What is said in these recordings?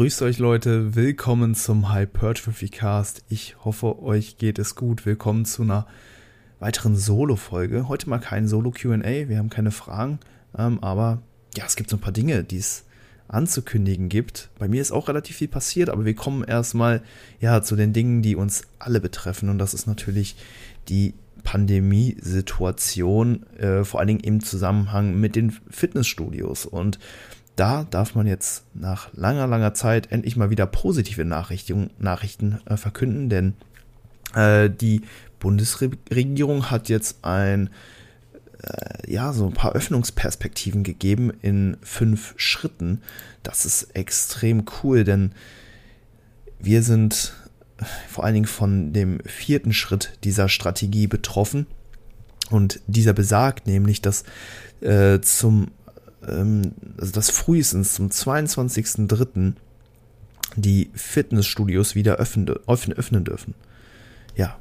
Grüßt euch Leute, willkommen zum Hypertrophy Cast. Ich hoffe, euch geht es gut. Willkommen zu einer weiteren Solo-Folge. Heute mal kein Solo-QA, wir haben keine Fragen, ähm, aber ja, es gibt so ein paar Dinge, die es anzukündigen gibt. Bei mir ist auch relativ viel passiert, aber wir kommen erstmal ja zu den Dingen, die uns alle betreffen und das ist natürlich die Pandemiesituation, äh, vor allen Dingen im Zusammenhang mit den Fitnessstudios und da darf man jetzt nach langer, langer Zeit endlich mal wieder positive Nachrichten, Nachrichten äh, verkünden, denn äh, die Bundesregierung hat jetzt ein, äh, ja, so ein paar Öffnungsperspektiven gegeben in fünf Schritten. Das ist extrem cool, denn wir sind vor allen Dingen von dem vierten Schritt dieser Strategie betroffen. Und dieser besagt nämlich, dass äh, zum ähm, also dass frühestens zum 22.03. die Fitnessstudios wieder öffnen, öffnen dürfen. Ja,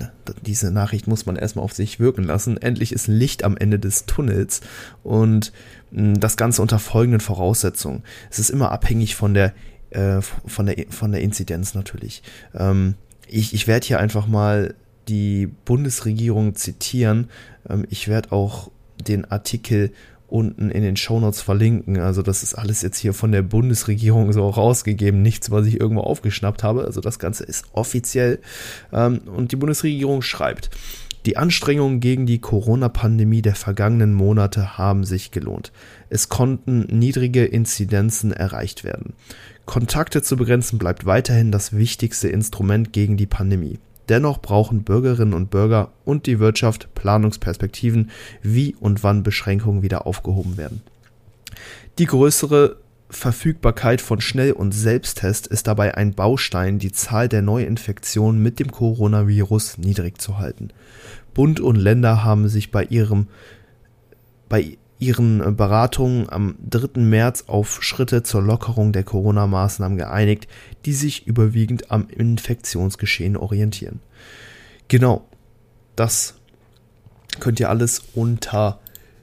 ne, diese Nachricht muss man erstmal auf sich wirken lassen. Endlich ist Licht am Ende des Tunnels und hm, das Ganze unter folgenden Voraussetzungen. Es ist immer abhängig von der, äh, von der, von der Inzidenz natürlich. Ähm, ich, ich werde hier einfach mal die Bundesregierung zitieren. Ähm, ich werde auch den Artikel unten in den Shownotes verlinken. Also das ist alles jetzt hier von der Bundesregierung so rausgegeben, nichts, was ich irgendwo aufgeschnappt habe. Also das Ganze ist offiziell. Ähm, und die Bundesregierung schreibt, die Anstrengungen gegen die Corona-Pandemie der vergangenen Monate haben sich gelohnt. Es konnten niedrige Inzidenzen erreicht werden. Kontakte zu begrenzen bleibt weiterhin das wichtigste Instrument gegen die Pandemie. Dennoch brauchen Bürgerinnen und Bürger und die Wirtschaft Planungsperspektiven, wie und wann Beschränkungen wieder aufgehoben werden. Die größere Verfügbarkeit von Schnell- und Selbsttest ist dabei ein Baustein, die Zahl der Neuinfektionen mit dem Coronavirus niedrig zu halten. Bund und Länder haben sich bei ihrem bei ihren äh, Beratungen am 3. März auf Schritte zur Lockerung der Corona-Maßnahmen geeinigt, die sich überwiegend am Infektionsgeschehen orientieren. Genau, das könnt ihr alles unter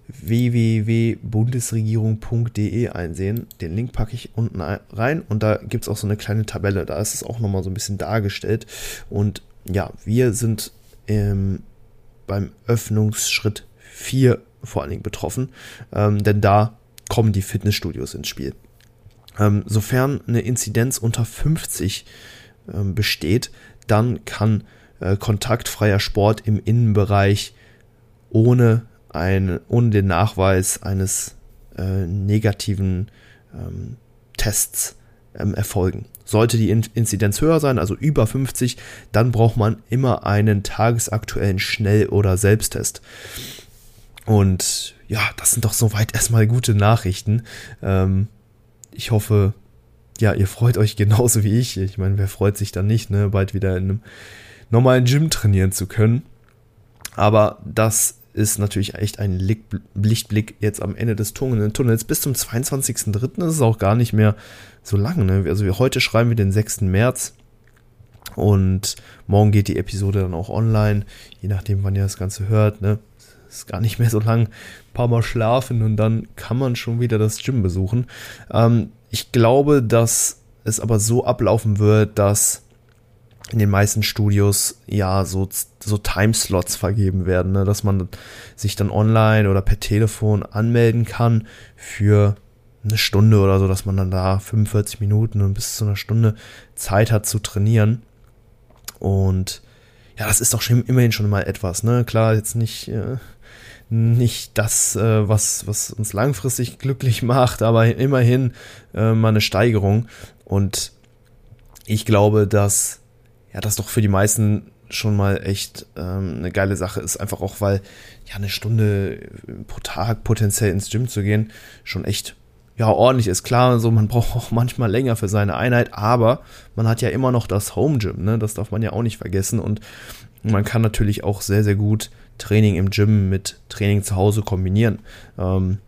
www.bundesregierung.de einsehen. Den Link packe ich unten rein und da gibt es auch so eine kleine Tabelle. Da ist es auch nochmal so ein bisschen dargestellt. Und ja, wir sind ähm, beim Öffnungsschritt 4 vor allen Dingen betroffen, ähm, denn da kommen die Fitnessstudios ins Spiel. Ähm, sofern eine Inzidenz unter 50 ähm, besteht, dann kann äh, kontaktfreier Sport im Innenbereich ohne, ein, ohne den Nachweis eines äh, negativen ähm, Tests ähm, erfolgen. Sollte die Inzidenz höher sein, also über 50, dann braucht man immer einen tagesaktuellen Schnell- oder Selbsttest. Und ja, das sind doch soweit erstmal gute Nachrichten. Ähm, ich hoffe, ja, ihr freut euch genauso wie ich. Ich meine, wer freut sich dann nicht, ne, bald wieder in einem normalen Gym trainieren zu können. Aber das ist natürlich echt ein Lichtblick jetzt am Ende des Tunnels. Bis zum 22.03. ist es auch gar nicht mehr so lange. Ne? Also wir, heute schreiben wir den 6. März und morgen geht die Episode dann auch online, je nachdem, wann ihr das Ganze hört. Ne? Ist gar nicht mehr so lang, ein paar Mal schlafen und dann kann man schon wieder das Gym besuchen. Ähm, ich glaube, dass es aber so ablaufen wird, dass in den meisten Studios ja so, so Timeslots vergeben werden, ne? dass man sich dann online oder per Telefon anmelden kann für eine Stunde oder so, dass man dann da 45 Minuten und bis zu einer Stunde Zeit hat zu trainieren. Und ja, das ist doch schon, immerhin schon mal etwas, ne? Klar, jetzt nicht äh, nicht das, äh, was, was uns langfristig glücklich macht, aber immerhin äh, mal eine Steigerung. Und ich glaube, dass ja, das doch für die meisten schon mal echt ähm, eine geile Sache ist, einfach auch, weil ja eine Stunde pro Tag potenziell ins Gym zu gehen schon echt ja ordentlich ist. Klar, so man braucht auch manchmal länger für seine Einheit, aber man hat ja immer noch das Home Gym, ne? Das darf man ja auch nicht vergessen und man kann natürlich auch sehr sehr gut Training im Gym mit Training zu Hause kombinieren. Ähm,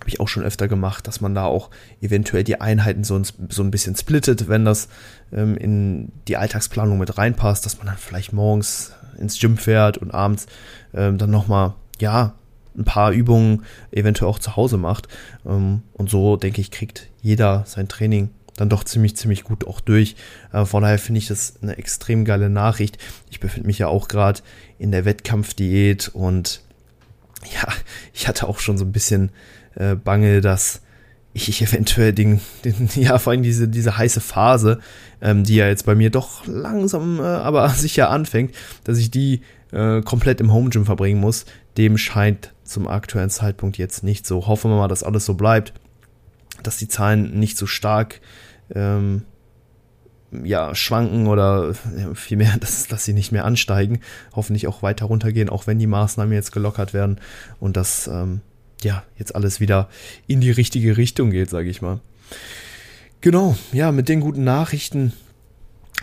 habe ich auch schon öfter gemacht, dass man da auch eventuell die Einheiten so ein, so ein bisschen splittet, wenn das ähm, in die Alltagsplanung mit reinpasst, dass man dann vielleicht morgens ins Gym fährt und abends ähm, dann nochmal, ja, ein paar Übungen eventuell auch zu Hause macht. Ähm, und so, denke ich, kriegt jeder sein Training dann doch ziemlich, ziemlich gut auch durch. Äh, von daher finde ich das eine extrem geile Nachricht. Ich befinde mich ja auch gerade in der Wettkampfdiät und ja, ich hatte auch schon so ein bisschen äh, Bange, dass ich eventuell den, den, ja, vor allem diese, diese heiße Phase, ähm, die ja jetzt bei mir doch langsam, äh, aber sicher anfängt, dass ich die äh, komplett im Home Gym verbringen muss. Dem scheint zum aktuellen Zeitpunkt jetzt nicht so. Hoffen wir mal, dass alles so bleibt, dass die Zahlen nicht so stark ähm, ja, schwanken oder vielmehr, dass, dass sie nicht mehr ansteigen, hoffentlich auch weiter runtergehen, auch wenn die Maßnahmen jetzt gelockert werden und dass ähm, ja jetzt alles wieder in die richtige Richtung geht, sage ich mal. Genau, ja, mit den guten Nachrichten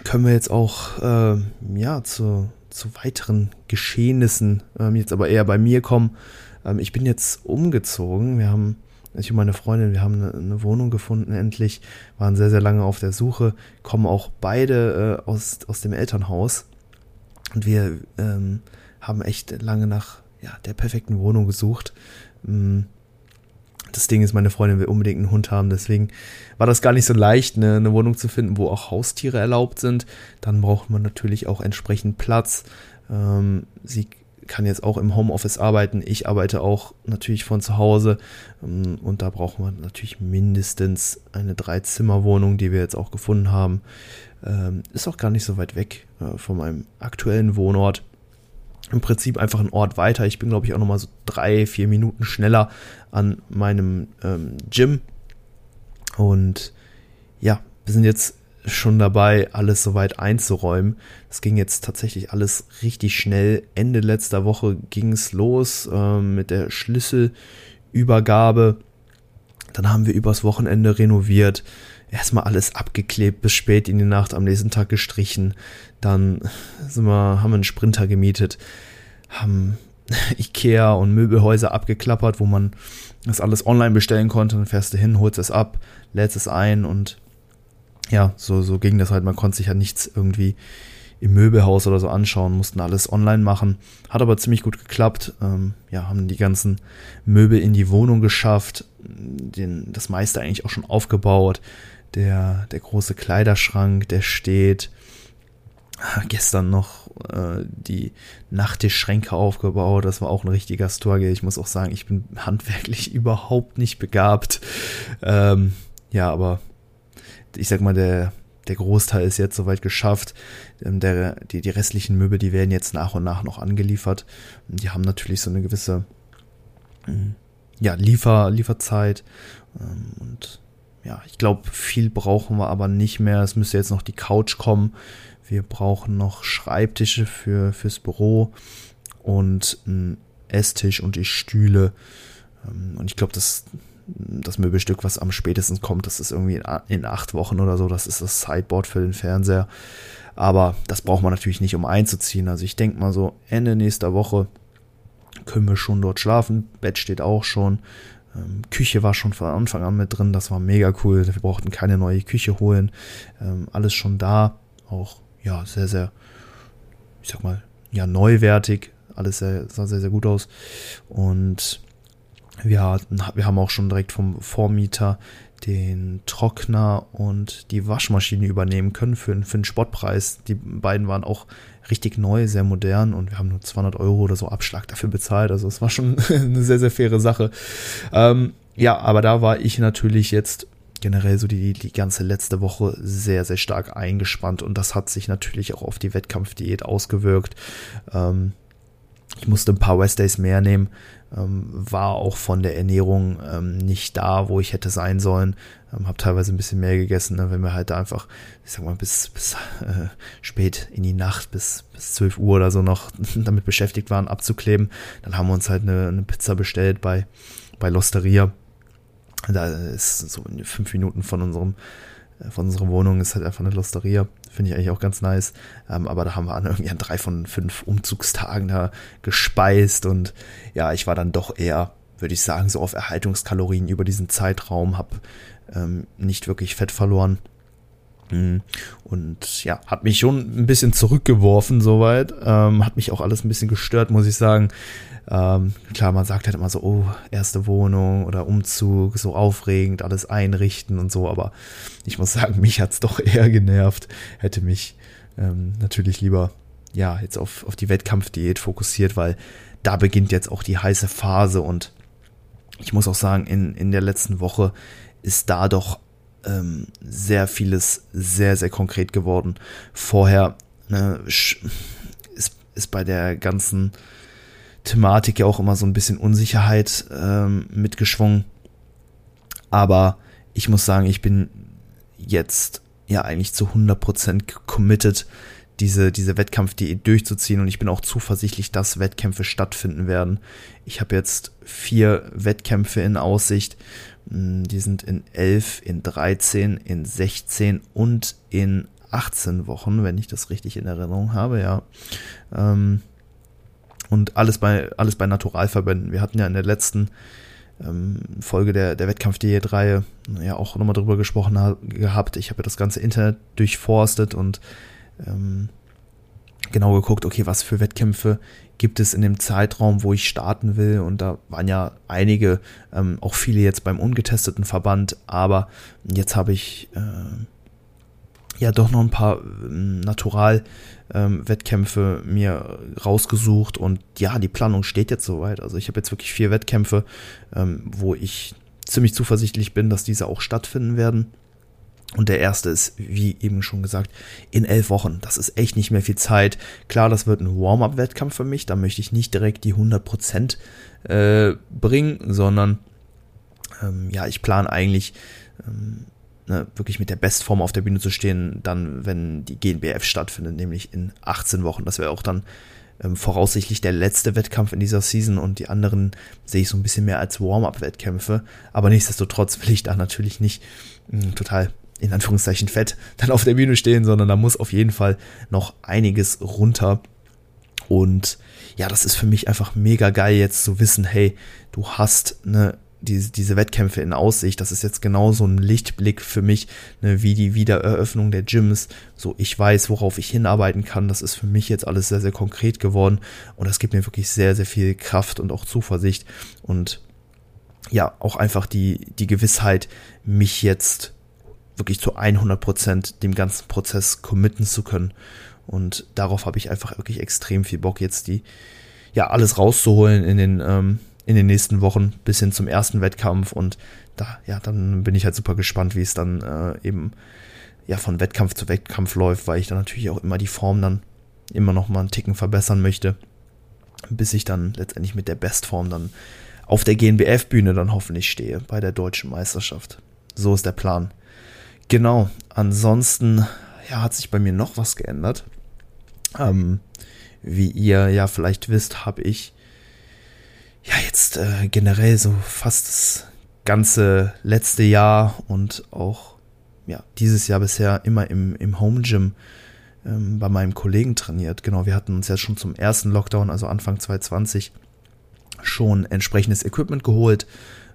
können wir jetzt auch äh, ja zu, zu weiteren Geschehnissen ähm, jetzt aber eher bei mir kommen. Ähm, ich bin jetzt umgezogen. Wir haben ich und meine Freundin, wir haben eine, eine, Wohnung gefunden endlich, waren sehr, sehr lange auf der Suche, kommen auch beide äh, aus, aus dem Elternhaus und wir ähm, haben echt lange nach ja, der perfekten Wohnung gesucht. Mm, das Ding ist, meine Freundin will unbedingt einen Hund haben, deswegen war das gar nicht so leicht, eine, eine Wohnung zu finden, wo auch Haustiere erlaubt sind. Dann braucht man natürlich auch entsprechend Platz. Ähm, sie kann jetzt auch im Homeoffice arbeiten. Ich arbeite auch natürlich von zu Hause. Ähm, und da brauchen wir natürlich mindestens eine Dreizimmerwohnung, die wir jetzt auch gefunden haben. Ähm, ist auch gar nicht so weit weg äh, von meinem aktuellen Wohnort. Im Prinzip einfach ein Ort weiter. Ich bin, glaube ich, auch nochmal so drei, vier Minuten schneller an meinem ähm, Gym. Und ja, wir sind jetzt schon dabei, alles soweit einzuräumen. Das ging jetzt tatsächlich alles richtig schnell. Ende letzter Woche ging es los äh, mit der Schlüsselübergabe. Dann haben wir übers Wochenende renoviert. Erstmal alles abgeklebt, bis spät in die Nacht, am nächsten Tag gestrichen. Dann sind wir, haben wir einen Sprinter gemietet, haben Ikea und Möbelhäuser abgeklappert, wo man das alles online bestellen konnte. Dann fährst du hin, holst es ab, lädst es ein und ja, so, so ging das halt. Man konnte sich ja nichts irgendwie im Möbelhaus oder so anschauen, mussten alles online machen. Hat aber ziemlich gut geklappt. Ähm, ja, haben die ganzen Möbel in die Wohnung geschafft, den, das meiste eigentlich auch schon aufgebaut. Der, der große Kleiderschrank, der steht. Gestern noch äh, die Nachttischschränke aufgebaut. Das war auch ein richtiger Struggle. Ich muss auch sagen, ich bin handwerklich überhaupt nicht begabt. Ähm, ja, aber ich sag mal, der, der Großteil ist jetzt soweit geschafft. Ähm, der, die, die restlichen Möbel, die werden jetzt nach und nach noch angeliefert. Die haben natürlich so eine gewisse hm, ja, Liefer, Lieferzeit. Ähm, und ja, ich glaube, viel brauchen wir aber nicht mehr. Es müsste jetzt noch die Couch kommen. Wir brauchen noch Schreibtische für, fürs Büro und einen Esstisch und die Stühle. Ähm, und ich glaube, das, das Möbelstück, was am spätesten kommt, das ist irgendwie in acht Wochen oder so, das ist das Sideboard für den Fernseher. Aber das braucht man natürlich nicht, um einzuziehen. Also ich denke mal so, Ende nächster Woche können wir schon dort schlafen. Bett steht auch schon. Ähm, Küche war schon von Anfang an mit drin. Das war mega cool. Wir brauchten keine neue Küche holen. Ähm, alles schon da. Auch, ja, sehr, sehr, ich sag mal, ja, neuwertig. Alles sehr, sah sehr, sehr gut aus. Und wir, wir haben auch schon direkt vom Vormieter den Trockner und die Waschmaschine übernehmen können für, für einen Spottpreis. Die beiden waren auch richtig neu, sehr modern und wir haben nur 200 Euro oder so Abschlag dafür bezahlt. Also es war schon eine sehr, sehr faire Sache. Ähm, ja, aber da war ich natürlich jetzt generell so die, die ganze letzte Woche sehr, sehr stark eingespannt und das hat sich natürlich auch auf die Wettkampfdiät ausgewirkt. Ähm, ich musste ein paar West mehr nehmen, ähm, war auch von der Ernährung ähm, nicht da, wo ich hätte sein sollen. Ähm, habe teilweise ein bisschen mehr gegessen, ne, wenn wir halt da einfach, ich sag mal, bis, bis äh, spät in die Nacht, bis, bis 12 Uhr oder so noch damit beschäftigt waren, abzukleben. Dann haben wir uns halt eine, eine Pizza bestellt bei, bei Losteria. Da ist so fünf Minuten von unserem äh, von unserer Wohnung ist halt einfach eine Losteria. Finde ich eigentlich auch ganz nice. Ähm, aber da haben wir an irgendwie an drei von fünf Umzugstagen da gespeist und ja, ich war dann doch eher, würde ich sagen, so auf Erhaltungskalorien über diesen Zeitraum, habe ähm, nicht wirklich Fett verloren. Mhm. Und ja, hat mich schon ein bisschen zurückgeworfen soweit. Ähm, hat mich auch alles ein bisschen gestört, muss ich sagen. Ähm, klar, man sagt halt immer so, oh, erste Wohnung oder Umzug, so aufregend, alles einrichten und so, aber ich muss sagen, mich hat's doch eher genervt. Hätte mich ähm, natürlich lieber, ja, jetzt auf, auf die Wettkampfdiät fokussiert, weil da beginnt jetzt auch die heiße Phase und ich muss auch sagen, in, in der letzten Woche ist da doch ähm, sehr vieles sehr, sehr konkret geworden. Vorher ne, ist, ist bei der ganzen Thematik ja auch immer so ein bisschen Unsicherheit ähm, mitgeschwungen. Aber ich muss sagen, ich bin jetzt ja eigentlich zu 100% committed, diese, diese Wettkampfdiät durchzuziehen und ich bin auch zuversichtlich, dass Wettkämpfe stattfinden werden. Ich habe jetzt vier Wettkämpfe in Aussicht. Hm, die sind in 11, in 13, in 16 und in 18 Wochen, wenn ich das richtig in Erinnerung habe, ja. Ähm, und alles bei, alles bei Naturalverbänden. Wir hatten ja in der letzten ähm, Folge der, der Wettkampf-Diät-Reihe ja auch nochmal drüber gesprochen ha gehabt. Ich habe ja das ganze Internet durchforstet und ähm, genau geguckt, okay, was für Wettkämpfe gibt es in dem Zeitraum, wo ich starten will. Und da waren ja einige, ähm, auch viele jetzt beim ungetesteten Verband, aber jetzt habe ich äh, ja doch noch ein paar ähm, Natural-Wettkämpfe ähm, mir rausgesucht und ja, die Planung steht jetzt soweit. Also ich habe jetzt wirklich vier Wettkämpfe, ähm, wo ich ziemlich zuversichtlich bin, dass diese auch stattfinden werden. Und der erste ist, wie eben schon gesagt, in elf Wochen. Das ist echt nicht mehr viel Zeit. Klar, das wird ein Warm-up-Wettkampf für mich. Da möchte ich nicht direkt die 100% äh, bringen, sondern ähm, ja, ich plane eigentlich ähm, ne, wirklich mit der Bestform auf der Bühne zu stehen, dann, wenn die GNBF stattfindet, nämlich in 18 Wochen. Das wäre auch dann ähm, voraussichtlich der letzte Wettkampf in dieser Season und die anderen sehe ich so ein bisschen mehr als Warm-up-Wettkämpfe. Aber nichtsdestotrotz will ich da natürlich nicht mh, hm, total in Anführungszeichen fett dann auf der Bühne stehen, sondern da muss auf jeden Fall noch einiges runter. Und ja, das ist für mich einfach mega geil jetzt zu wissen, hey, du hast eine diese, diese Wettkämpfe in Aussicht, das ist jetzt genau so ein Lichtblick für mich, ne, wie die Wiedereröffnung der Gyms. So, ich weiß, worauf ich hinarbeiten kann. Das ist für mich jetzt alles sehr, sehr konkret geworden. Und das gibt mir wirklich sehr, sehr viel Kraft und auch Zuversicht. Und ja, auch einfach die, die Gewissheit, mich jetzt wirklich zu 100 Prozent dem ganzen Prozess committen zu können. Und darauf habe ich einfach wirklich extrem viel Bock, jetzt die, ja, alles rauszuholen in den, ähm, in den nächsten Wochen bis hin zum ersten Wettkampf und da, ja, dann bin ich halt super gespannt, wie es dann äh, eben ja von Wettkampf zu Wettkampf läuft, weil ich dann natürlich auch immer die Form dann immer noch mal einen Ticken verbessern möchte, bis ich dann letztendlich mit der Bestform dann auf der GNBF-Bühne dann hoffentlich stehe bei der deutschen Meisterschaft. So ist der Plan. Genau, ansonsten ja, hat sich bei mir noch was geändert. Ähm, wie ihr ja vielleicht wisst, habe ich ja jetzt äh, generell so fast das ganze letzte Jahr und auch ja dieses Jahr bisher immer im, im Home Gym ähm, bei meinem Kollegen trainiert. Genau, wir hatten uns ja schon zum ersten Lockdown, also Anfang 2020, schon entsprechendes Equipment geholt.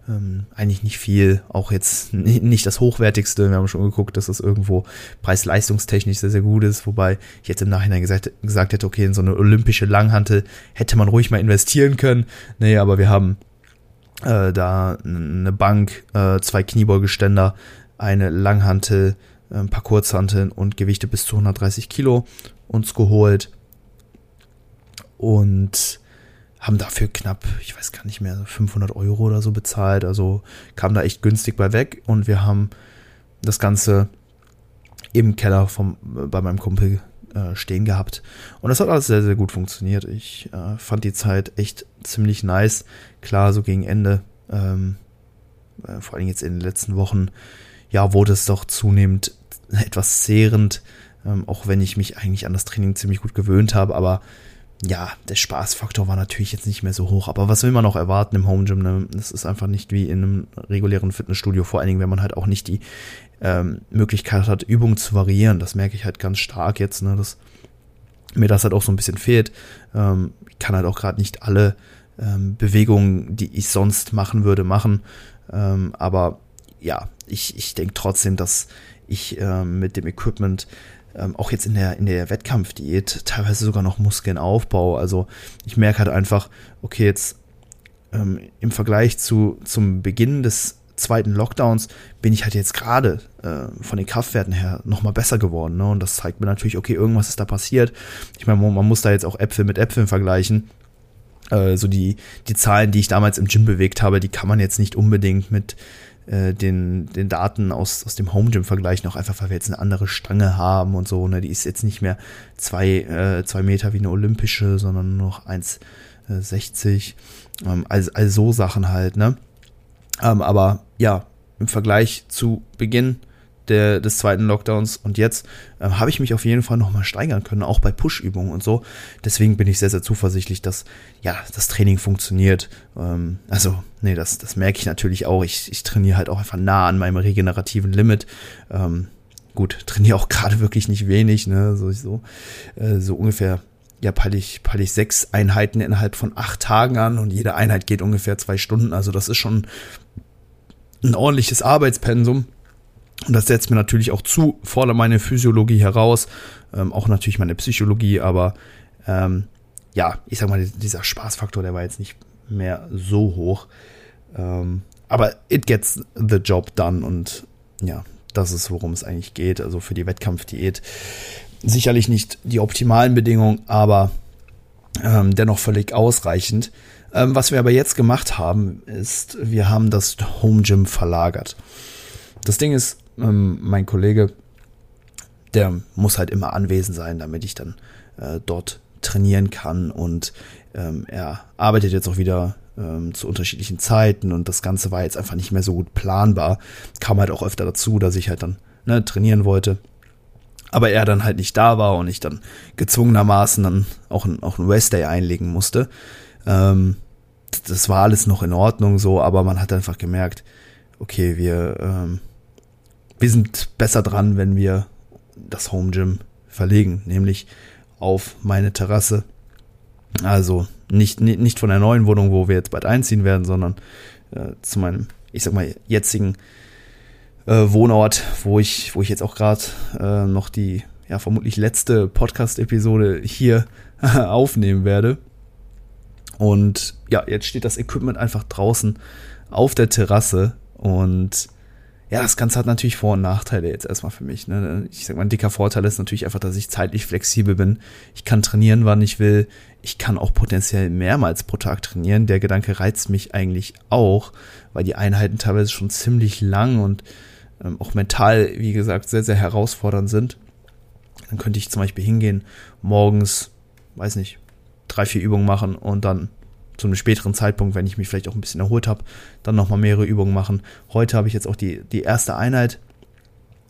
Ähm, eigentlich nicht viel, auch jetzt nicht das hochwertigste. Wir haben schon geguckt, dass das irgendwo preis-leistungstechnisch sehr, sehr gut ist, wobei ich jetzt im Nachhinein gesagt, gesagt hätte, okay, in so eine olympische Langhantel hätte man ruhig mal investieren können. Nee, aber wir haben äh, da eine Bank, äh, zwei Kniebeugeständer, eine Langhantel, äh, ein paar Kurzhanteln und Gewichte bis zu 130 Kilo uns geholt. Und haben dafür knapp, ich weiß gar nicht mehr, 500 Euro oder so bezahlt. Also kam da echt günstig bei weg und wir haben das Ganze im Keller vom, bei meinem Kumpel äh, stehen gehabt. Und das hat alles sehr, sehr gut funktioniert. Ich äh, fand die Zeit echt ziemlich nice. Klar, so gegen Ende, ähm, äh, vor allem jetzt in den letzten Wochen, ja, wurde es doch zunehmend etwas zehrend, ähm, auch wenn ich mich eigentlich an das Training ziemlich gut gewöhnt habe, aber ja, der Spaßfaktor war natürlich jetzt nicht mehr so hoch, aber was will man auch erwarten im Home Gym? Ne? Das ist einfach nicht wie in einem regulären Fitnessstudio, vor allen Dingen, wenn man halt auch nicht die ähm, Möglichkeit hat, Übungen zu variieren. Das merke ich halt ganz stark jetzt, ne? dass mir das halt auch so ein bisschen fehlt. Ähm, ich kann halt auch gerade nicht alle ähm, Bewegungen, die ich sonst machen würde, machen. Ähm, aber ja, ich, ich denke trotzdem, dass ich äh, mit dem Equipment ähm, auch jetzt in der, in der Wettkampfdiät teilweise sogar noch Muskeln aufbaue. Also ich merke halt einfach, okay, jetzt ähm, im Vergleich zu, zum Beginn des zweiten Lockdowns bin ich halt jetzt gerade äh, von den Kraftwerten her nochmal besser geworden. Ne? Und das zeigt mir natürlich, okay, irgendwas ist da passiert. Ich meine, man muss da jetzt auch Äpfel mit Äpfeln vergleichen. Äh, so die, die Zahlen, die ich damals im Gym bewegt habe, die kann man jetzt nicht unbedingt mit äh, den, den Daten aus, aus dem Home Gym vergleichen, auch einfach, weil wir jetzt eine andere Stange haben und so. Ne? Die ist jetzt nicht mehr zwei, äh, zwei Meter wie eine olympische, sondern nur noch 1,60. Ähm, also, also so Sachen halt, ne? Ähm, aber ja, im Vergleich zu Beginn der, des zweiten Lockdowns und jetzt äh, habe ich mich auf jeden Fall nochmal steigern können, auch bei Push-Übungen und so. Deswegen bin ich sehr, sehr zuversichtlich, dass ja das Training funktioniert. Ähm, also, nee, das, das merke ich natürlich auch. Ich, ich trainiere halt auch einfach nah an meinem regenerativen Limit. Ähm, gut, trainiere auch gerade wirklich nicht wenig, ne? So, so, äh, so ungefähr ja, peile ich, peile ich sechs Einheiten innerhalb von acht Tagen an und jede Einheit geht ungefähr zwei Stunden. Also das ist schon ein ordentliches Arbeitspensum. Und das setzt mir natürlich auch zu, fordert meine Physiologie heraus, ähm, auch natürlich meine Psychologie, aber ähm, ja, ich sag mal, dieser Spaßfaktor, der war jetzt nicht mehr so hoch. Ähm, aber it gets the job done und ja, das ist, worum es eigentlich geht. Also für die Wettkampfdiät sicherlich nicht die optimalen Bedingungen, aber ähm, dennoch völlig ausreichend. Ähm, was wir aber jetzt gemacht haben, ist, wir haben das Home Gym verlagert. Das Ding ist, ähm, mein Kollege, der muss halt immer anwesend sein, damit ich dann äh, dort trainieren kann und ähm, er arbeitet jetzt auch wieder ähm, zu unterschiedlichen Zeiten und das Ganze war jetzt einfach nicht mehr so gut planbar. Kam halt auch öfter dazu, dass ich halt dann ne, trainieren wollte. Aber er dann halt nicht da war und ich dann gezwungenermaßen dann auch ein, auch ein Rest Day einlegen musste. Ähm, das war alles noch in Ordnung so, aber man hat einfach gemerkt, okay, wir, ähm, wir sind besser dran, wenn wir das Home Gym verlegen, nämlich auf meine Terrasse. Also nicht, nicht von der neuen Wohnung, wo wir jetzt bald einziehen werden, sondern äh, zu meinem, ich sag mal, jetzigen äh, Wohnort, wo ich, wo ich jetzt auch gerade äh, noch die ja vermutlich letzte Podcast-Episode hier aufnehmen werde. Und ja, jetzt steht das Equipment einfach draußen auf der Terrasse und ja, das Ganze hat natürlich Vor- und Nachteile jetzt erstmal für mich. Ne? Ich sag mal, ein dicker Vorteil ist natürlich einfach, dass ich zeitlich flexibel bin. Ich kann trainieren, wann ich will. Ich kann auch potenziell mehrmals pro Tag trainieren. Der Gedanke reizt mich eigentlich auch, weil die Einheiten teilweise schon ziemlich lang und ähm, auch mental, wie gesagt, sehr, sehr herausfordernd sind. Dann könnte ich zum Beispiel hingehen, morgens, weiß nicht, drei, vier Übungen machen und dann zu einem späteren Zeitpunkt, wenn ich mich vielleicht auch ein bisschen erholt habe, dann nochmal mehrere Übungen machen. Heute habe ich jetzt auch die, die erste Einheit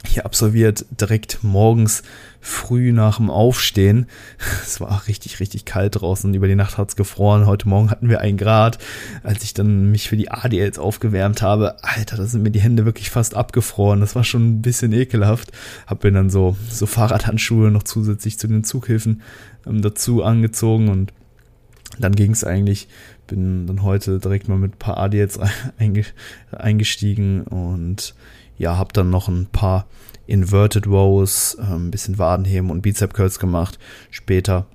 hier absolviert, direkt morgens früh nach dem Aufstehen. Es war richtig, richtig kalt draußen. Über die Nacht hat es gefroren. Heute Morgen hatten wir ein Grad. Als ich dann mich für die ADLs aufgewärmt habe, Alter, da sind mir die Hände wirklich fast abgefroren. Das war schon ein bisschen ekelhaft. Hab mir dann so, so Fahrradhandschuhe noch zusätzlich zu den Zughilfen ähm, dazu angezogen und dann ging es eigentlich, bin dann heute direkt mal mit ein paar ADLs eingestiegen und ja, habe dann noch ein paar Inverted Rows, äh, ein bisschen Wadenheben und Bizep Curls gemacht. Später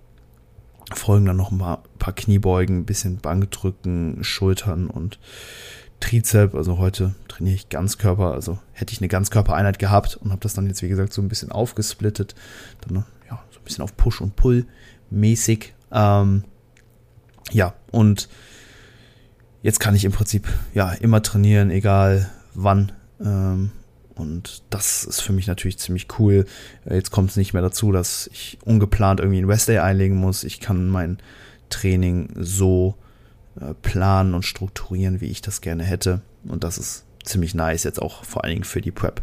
folgen dann noch ein paar, paar Kniebeugen, ein bisschen Bankdrücken, Schultern und Trizep. Also heute trainiere ich Ganzkörper. Also hätte ich eine Ganzkörpereinheit gehabt und habe das dann jetzt, wie gesagt, so ein bisschen aufgesplittet. Dann ja, so ein bisschen auf Push und Pull mäßig. Ähm, ja, und jetzt kann ich im Prinzip ja immer trainieren, egal wann. Ähm, und das ist für mich natürlich ziemlich cool. Jetzt kommt es nicht mehr dazu, dass ich ungeplant irgendwie ein Rest Day einlegen muss. Ich kann mein Training so äh, planen und strukturieren, wie ich das gerne hätte. Und das ist ziemlich nice jetzt auch vor allen Dingen für die Prep.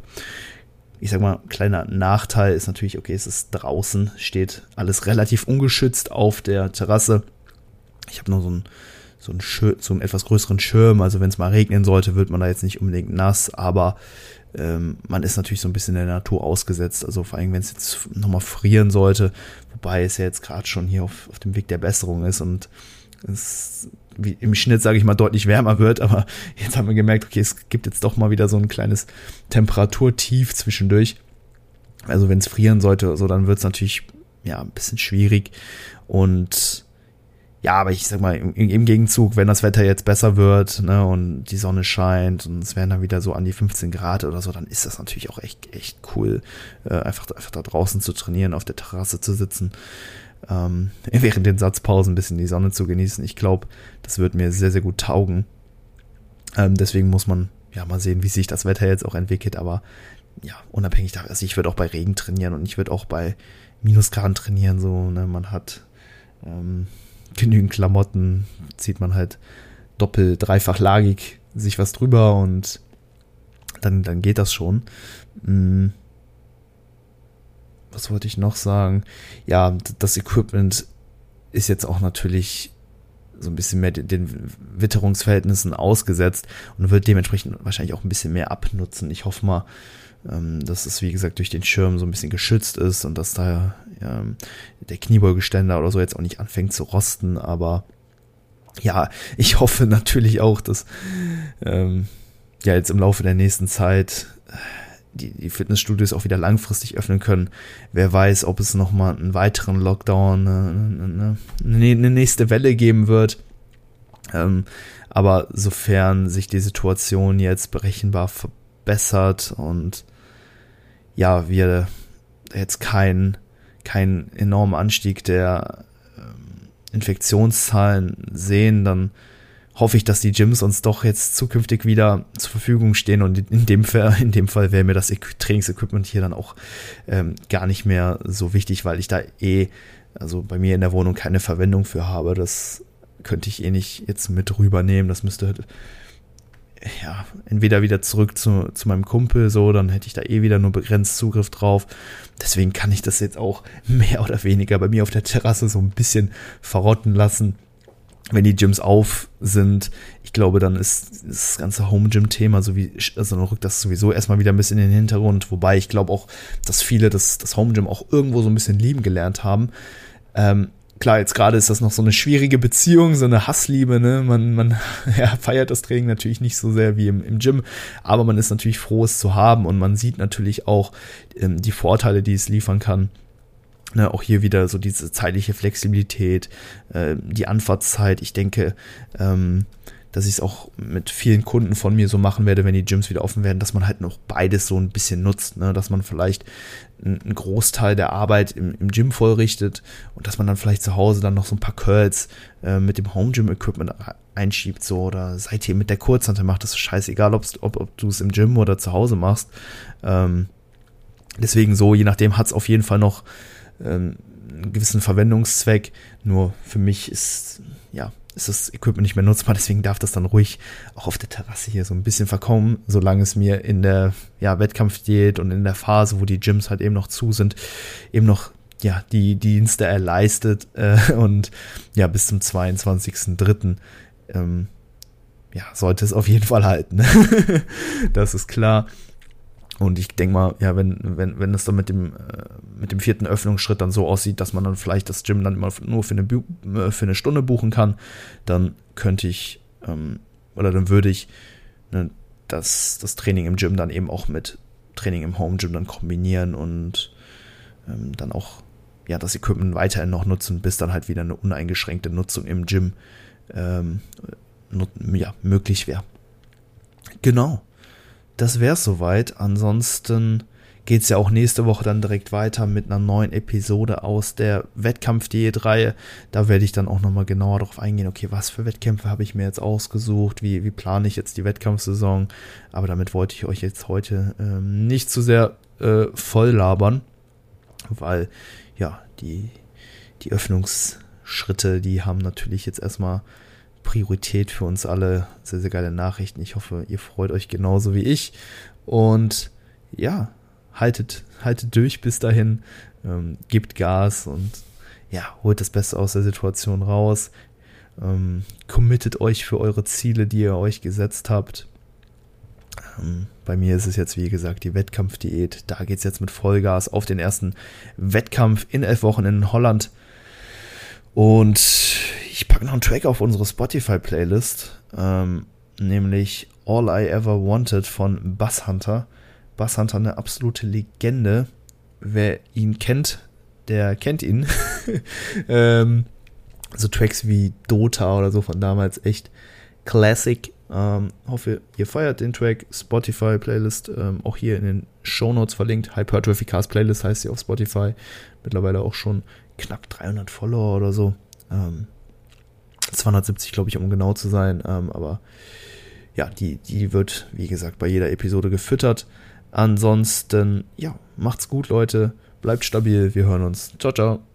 Ich sag mal, kleiner Nachteil ist natürlich, okay, es ist draußen, steht alles relativ ungeschützt auf der Terrasse. Ich habe nur so ein so einen, Schir so einen etwas größeren Schirm. Also wenn es mal regnen sollte, wird man da jetzt nicht unbedingt nass, aber ähm, man ist natürlich so ein bisschen der Natur ausgesetzt. Also vor allem, wenn es jetzt nochmal frieren sollte, wobei es ja jetzt gerade schon hier auf, auf dem Weg der Besserung ist und es wie im Schnitt, sage ich mal, deutlich wärmer wird, aber jetzt haben wir gemerkt, okay, es gibt jetzt doch mal wieder so ein kleines Temperaturtief zwischendurch. Also wenn es frieren sollte, so dann wird es natürlich ja ein bisschen schwierig. Und ja, aber ich sag mal, im, im, Gegenzug, wenn das Wetter jetzt besser wird, ne, und die Sonne scheint und es werden dann wieder so an die 15 Grad oder so, dann ist das natürlich auch echt, echt cool, äh, einfach, einfach da draußen zu trainieren, auf der Terrasse zu sitzen, ähm, während den Satzpausen ein bisschen die Sonne zu genießen. Ich glaube, das wird mir sehr, sehr gut taugen. Ähm, deswegen muss man ja mal sehen, wie sich das Wetter jetzt auch entwickelt, aber ja, unabhängig davon, also ich würde auch bei Regen trainieren und ich würde auch bei Minusgraden trainieren, so, ne, man hat, ähm, genügend Klamotten, zieht man halt doppelt, dreifach lagig sich was drüber und dann, dann geht das schon. Hm. Was wollte ich noch sagen? Ja, das Equipment ist jetzt auch natürlich so ein bisschen mehr den Witterungsverhältnissen ausgesetzt und wird dementsprechend wahrscheinlich auch ein bisschen mehr abnutzen. Ich hoffe mal, ähm, dass es wie gesagt durch den Schirm so ein bisschen geschützt ist und dass da ähm, der Kniebeugeständer oder so jetzt auch nicht anfängt zu rosten, aber ja, ich hoffe natürlich auch, dass ähm, ja jetzt im Laufe der nächsten Zeit äh, die, die Fitnessstudios auch wieder langfristig öffnen können. Wer weiß, ob es nochmal einen weiteren Lockdown, eine, eine, eine, nächste Welle geben wird. Ähm, aber sofern sich die Situation jetzt berechenbar verbessert und ja, wir jetzt keinen keinen enormen Anstieg der ähm, Infektionszahlen sehen, dann hoffe ich, dass die Gyms uns doch jetzt zukünftig wieder zur Verfügung stehen und in dem Fall, in dem Fall wäre mir das Trainingsequipment hier dann auch ähm, gar nicht mehr so wichtig, weil ich da eh, also bei mir in der Wohnung keine Verwendung für habe. Das könnte ich eh nicht jetzt mit rübernehmen. Das müsste ja, entweder wieder zurück zu, zu meinem Kumpel, so, dann hätte ich da eh wieder nur begrenzt Zugriff drauf. Deswegen kann ich das jetzt auch mehr oder weniger bei mir auf der Terrasse so ein bisschen verrotten lassen. Wenn die Gyms auf sind, ich glaube, dann ist das ganze Home Gym Thema so wie, also dann rückt das sowieso erstmal wieder ein bisschen in den Hintergrund. Wobei ich glaube auch, dass viele das, das Home Gym auch irgendwo so ein bisschen lieben gelernt haben. Ähm, klar, jetzt gerade ist das noch so eine schwierige Beziehung, so eine Hassliebe, ne? Man, man ja, feiert das Training natürlich nicht so sehr wie im, im Gym, aber man ist natürlich froh, es zu haben und man sieht natürlich auch ähm, die Vorteile, die es liefern kann. Ne, auch hier wieder so diese zeitliche Flexibilität, äh, die Anfahrtszeit. Ich denke, ähm, dass ich es auch mit vielen Kunden von mir so machen werde, wenn die Gyms wieder offen werden, dass man halt noch beides so ein bisschen nutzt, ne? dass man vielleicht einen Großteil der Arbeit im, im Gym vollrichtet und dass man dann vielleicht zu Hause dann noch so ein paar Curls äh, mit dem Home Gym Equipment einschiebt so oder seid ihr mit der Kurzhantel macht, das ist scheißegal, ob, ob du es im Gym oder zu Hause machst. Ähm, deswegen so, je nachdem hat es auf jeden Fall noch ähm, einen gewissen Verwendungszweck. Nur für mich ist ja ist das Equipment nicht mehr nutzbar, deswegen darf das dann ruhig auch auf der Terrasse hier so ein bisschen verkommen, solange es mir in der ja, Wettkampfdiät und in der Phase, wo die Gyms halt eben noch zu sind, eben noch ja, die Dienste erleistet äh, und ja, bis zum 22.03. Ähm, ja, sollte es auf jeden Fall halten. das ist klar. Und ich denke mal, ja, wenn, wenn, wenn es dann mit dem, äh, mit dem vierten Öffnungsschritt dann so aussieht, dass man dann vielleicht das Gym dann immer nur für eine, äh, für eine Stunde buchen kann, dann könnte ich, ähm, oder dann würde ich ne, das, das Training im Gym dann eben auch mit Training im Home Gym dann kombinieren und ähm, dann auch ja, das Equipment weiterhin noch nutzen, bis dann halt wieder eine uneingeschränkte Nutzung im Gym ähm, ja, möglich wäre. Genau das wäre es soweit. Ansonsten geht es ja auch nächste Woche dann direkt weiter mit einer neuen Episode aus der Wettkampf-Diät-Reihe. Da werde ich dann auch nochmal genauer darauf eingehen, okay, was für Wettkämpfe habe ich mir jetzt ausgesucht, wie, wie plane ich jetzt die Wettkampfsaison. Aber damit wollte ich euch jetzt heute ähm, nicht zu sehr äh, voll labern, weil ja, die, die Öffnungsschritte, die haben natürlich jetzt erstmal Priorität für uns alle. Sehr, sehr geile Nachrichten. Ich hoffe, ihr freut euch genauso wie ich. Und ja, haltet, haltet durch bis dahin. Ähm, gebt Gas und ja, holt das Beste aus der Situation raus. Ähm, committet euch für eure Ziele, die ihr euch gesetzt habt. Ähm, bei mir ist es jetzt, wie gesagt, die Wettkampfdiät. Da geht es jetzt mit Vollgas auf den ersten Wettkampf in elf Wochen in Holland. Und ich packe noch einen Track auf unsere Spotify-Playlist, ähm, nämlich All I Ever Wanted von Bass Hunter. Bass Hunter, eine absolute Legende. wer ihn kennt, der kennt ihn. ähm, so Tracks wie Dota oder so von damals echt Classic. Ähm, hoffe, ihr feiert den Track. Spotify Playlist, ähm, auch hier in den Show Notes verlinkt. Hypertrophy Cast Playlist heißt sie auf Spotify. Mittlerweile auch schon knapp 300 Follower oder so. Ähm, 270, glaube ich, um genau zu sein. Ähm, aber ja, die, die wird, wie gesagt, bei jeder Episode gefüttert. Ansonsten, ja, macht's gut, Leute. Bleibt stabil. Wir hören uns. Ciao, ciao.